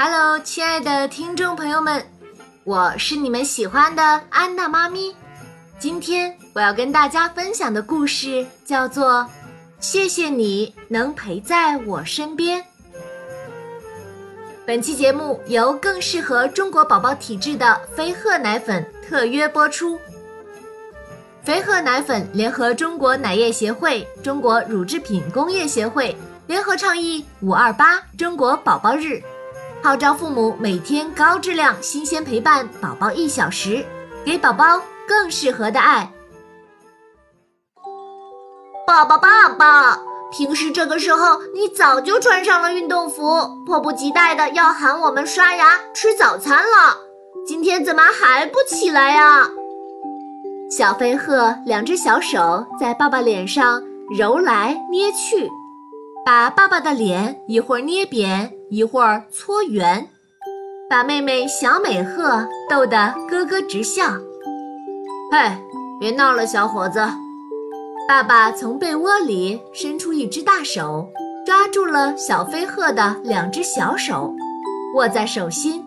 Hello，亲爱的听众朋友们，我是你们喜欢的安娜妈咪。今天我要跟大家分享的故事叫做《谢谢你能陪在我身边》。本期节目由更适合中国宝宝体质的飞鹤奶粉特约播出。飞鹤奶粉联合中国奶业协会、中国乳制品工业协会联合倡议“五二八”中国宝宝日。号召父母每天高质量、新鲜陪伴宝宝一小时，给宝宝更适合的爱。爸爸，爸爸，平时这个时候你早就穿上了运动服，迫不及待的要喊我们刷牙、吃早餐了。今天怎么还不起来呀？小飞鹤两只小手在爸爸脸上揉来捏去。把爸爸的脸一会儿捏扁，一会儿搓圆，把妹妹小美鹤逗得咯咯直笑。嘿，别闹了，小伙子！爸爸从被窝里伸出一只大手，抓住了小飞鹤的两只小手，握在手心。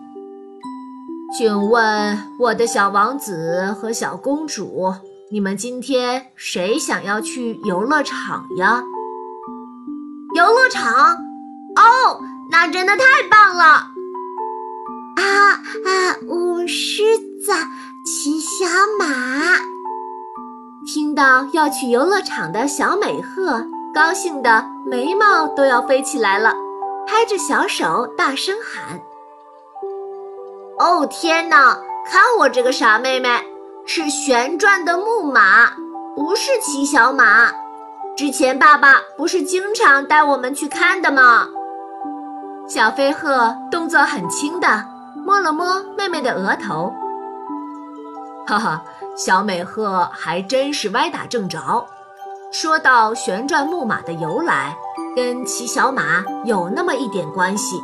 请问，我的小王子和小公主，你们今天谁想要去游乐场呀？游乐场，哦，那真的太棒了！啊啊，舞狮子，骑小马。听到要去游乐场的小美鹤，高兴的眉毛都要飞起来了，拍着小手大声喊：“哦天哪！看我这个傻妹妹，是旋转的木马，不是骑小马。”之前爸爸不是经常带我们去看的吗？小飞鹤动作很轻的摸了摸妹妹的额头，哈哈，小美鹤还真是歪打正着。说到旋转木马的由来，跟骑小马有那么一点关系。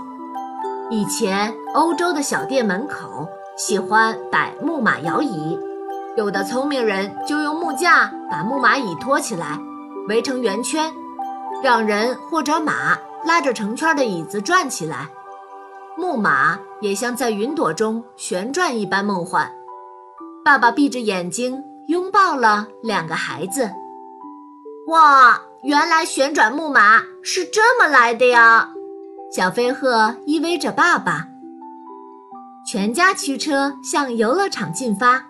以前欧洲的小店门口喜欢摆木马摇椅，有的聪明人就用木架把木马椅托起来。围成圆圈，让人或者马拉着成圈的椅子转起来，木马也像在云朵中旋转一般梦幻。爸爸闭着眼睛拥抱了两个孩子。哇，原来旋转木马是这么来的呀！小飞鹤依偎着爸爸，全家驱车向游乐场进发。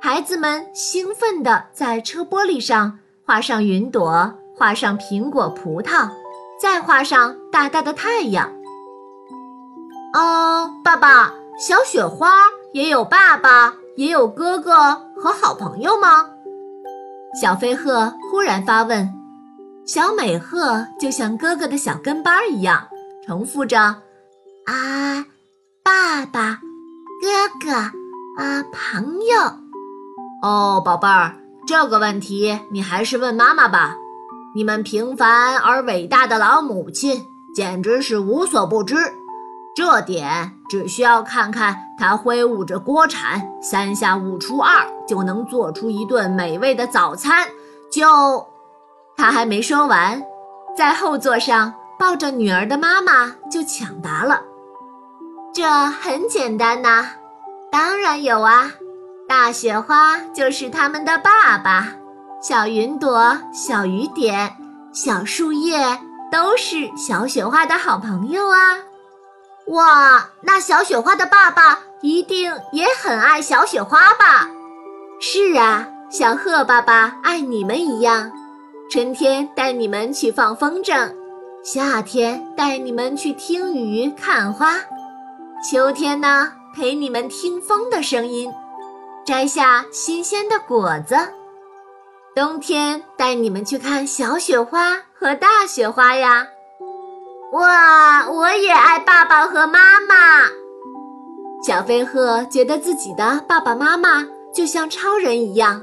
孩子们兴奋地在车玻璃上。画上云朵，画上苹果、葡萄，再画上大大的太阳。哦，爸爸，小雪花也有爸爸，也有哥哥和好朋友吗？小飞鹤忽然发问。小美鹤就像哥哥的小跟班一样，重复着：“啊，爸爸，哥哥，啊，朋友。”哦，宝贝儿。这个问题你还是问妈妈吧。你们平凡而伟大的老母亲简直是无所不知，这点只需要看看她挥舞着锅铲，三下五除二就能做出一顿美味的早餐。就，他还没说完，在后座上抱着女儿的妈妈就抢答了：“这很简单呐，当然有啊。”大雪花就是他们的爸爸，小云朵、小雨点、小树叶都是小雪花的好朋友啊！哇，那小雪花的爸爸一定也很爱小雪花吧？是啊，像鹤爸爸爱你们一样，春天带你们去放风筝，夏天带你们去听雨看花，秋天呢陪你们听风的声音。摘下新鲜的果子，冬天带你们去看小雪花和大雪花呀！哇，我也爱爸爸和妈妈。小飞鹤觉得自己的爸爸妈妈就像超人一样，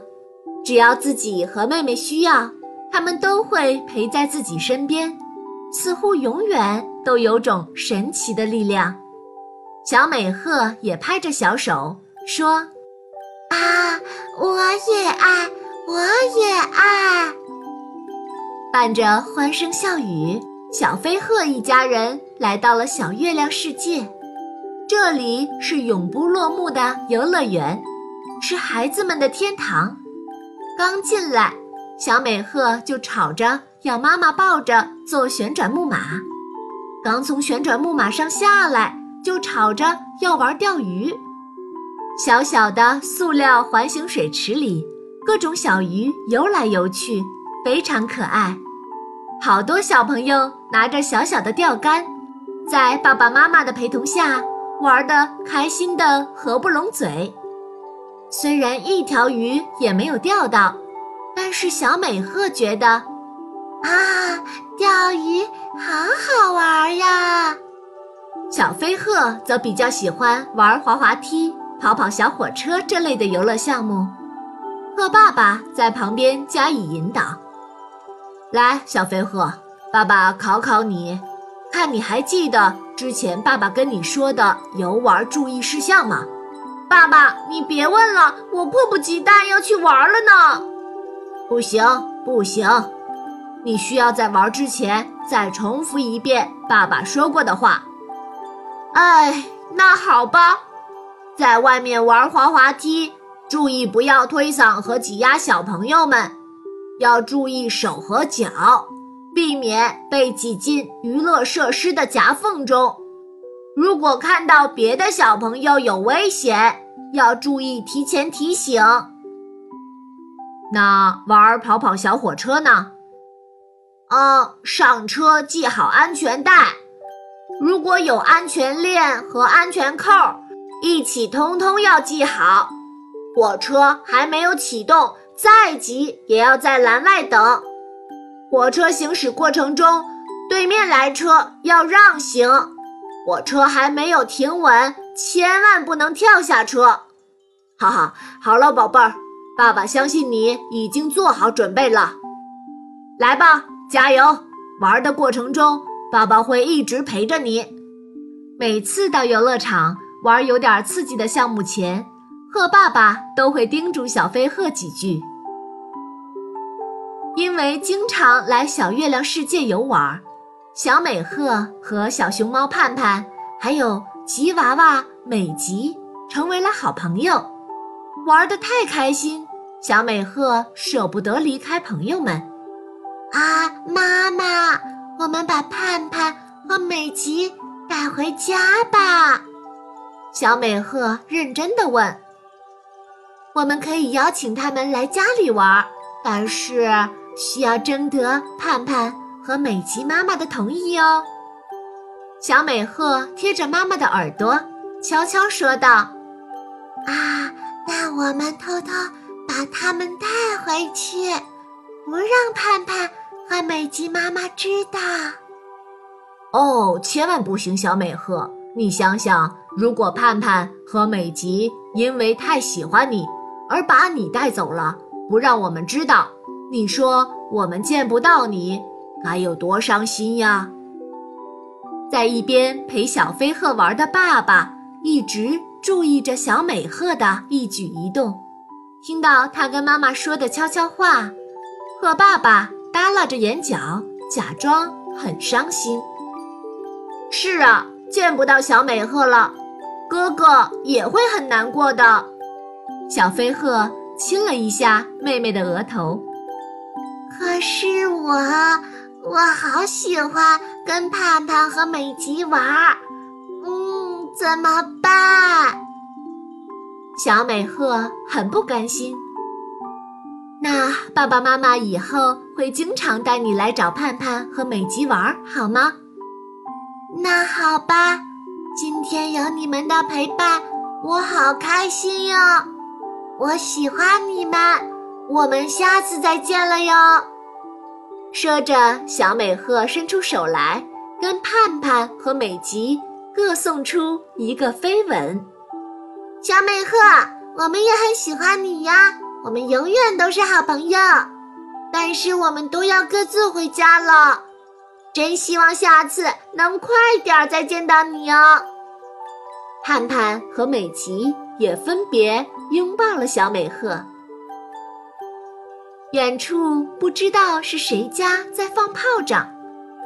只要自己和妹妹需要，他们都会陪在自己身边，似乎永远都有种神奇的力量。小美鹤也拍着小手说。啊！我也爱，我也爱。伴着欢声笑语，小飞鹤一家人来到了小月亮世界。这里是永不落幕的游乐园，是孩子们的天堂。刚进来，小美鹤就吵着要妈妈抱着坐旋转木马；刚从旋转木马上下来，就吵着要玩钓鱼。小小的塑料环形水池里，各种小鱼游来游去，非常可爱。好多小朋友拿着小小的钓竿，在爸爸妈妈的陪同下。玩的开心的合不拢嘴，虽然一条鱼也没有钓到，但是小美鹤觉得，啊，钓鱼好好玩呀。小飞鹤则比较喜欢玩滑滑梯、跑跑小火车这类的游乐项目。鹤爸爸在旁边加以引导。来，小飞鹤，爸爸考考你。看你还记得之前爸爸跟你说的游玩注意事项吗？爸爸，你别问了，我迫不及待要去玩了呢。不行，不行，你需要在玩之前再重复一遍爸爸说过的话。哎，那好吧，在外面玩滑滑梯，注意不要推搡和挤压小朋友们，要注意手和脚。避免被挤进娱乐设施的夹缝中。如果看到别的小朋友有危险，要注意提前提醒。那玩跑跑小火车呢？嗯，上车系好安全带。如果有安全链和安全扣，一起通通要系好。火车还没有启动，再急也要在栏外等。火车行驶过程中，对面来车要让行。火车还没有停稳，千万不能跳下车。哈哈，好了，宝贝儿，爸爸相信你已经做好准备了。来吧，加油！玩的过程中，爸爸会一直陪着你。每次到游乐场玩有点刺激的项目前，鹤爸爸都会叮嘱小飞鹤几句。因为经常来小月亮世界游玩，小美鹤和小熊猫盼盼，还有吉娃娃美吉成为了好朋友，玩得太开心，小美鹤舍不得离开朋友们。啊，妈妈，我们把盼盼和美吉带回家吧。小美鹤认真的问：“我们可以邀请他们来家里玩，但是……”需要征得盼盼和美吉妈妈的同意哦。小美鹤贴着妈妈的耳朵，悄悄说道：“啊，那我们偷偷把他们带回去，不让盼盼和美吉妈妈知道。”哦，千万不行，小美鹤，你想想，如果盼盼和美吉因为太喜欢你而把你带走了，不让我们知道。你说我们见不到你，该有多伤心呀！在一边陪小飞鹤玩的爸爸一直注意着小美鹤的一举一动，听到他跟妈妈说的悄悄话，鹤爸爸耷拉着眼角，假装很伤心。是啊，见不到小美鹤了，哥哥也会很难过的。小飞鹤亲了一下妹妹的额头。可是我，我好喜欢跟盼盼和美吉玩儿，嗯，怎么办？小美鹤很不甘心。那爸爸妈妈以后会经常带你来找盼盼和美吉玩儿，好吗？那好吧，今天有你们的陪伴，我好开心哟！我喜欢你们。我们下次再见了哟。说着，小美鹤伸出手来，跟盼盼和美吉各送出一个飞吻。小美鹤，我们也很喜欢你呀，我们永远都是好朋友。但是我们都要各自回家了，真希望下次能快点再见到你哦。盼盼和美吉也分别拥抱了小美鹤。远处不知道是谁家在放炮仗，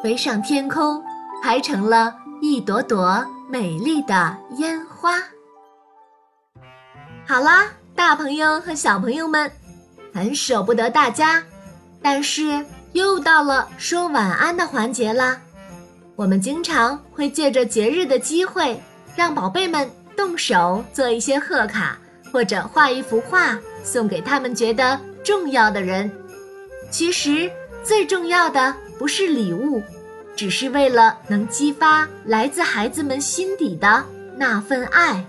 飞上天空，排成了一朵朵美丽的烟花。好啦，大朋友和小朋友们，很舍不得大家，但是又到了说晚安的环节啦。我们经常会借着节日的机会，让宝贝们动手做一些贺卡，或者画一幅画送给他们觉得重要的人。其实最重要的不是礼物，只是为了能激发来自孩子们心底的那份爱。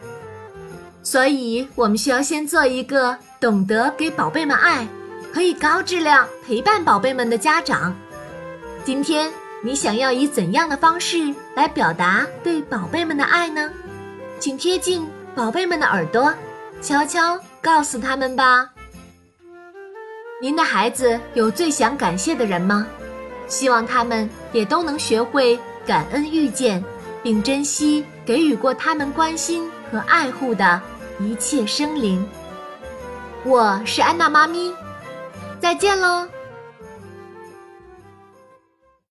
所以，我们需要先做一个懂得给宝贝们爱，可以高质量陪伴宝贝们的家长。今天。你想要以怎样的方式来表达对宝贝们的爱呢？请贴近宝贝们的耳朵，悄悄告诉他们吧。您的孩子有最想感谢的人吗？希望他们也都能学会感恩遇见，并珍惜给予过他们关心和爱护的一切生灵。我是安娜妈咪，再见喽。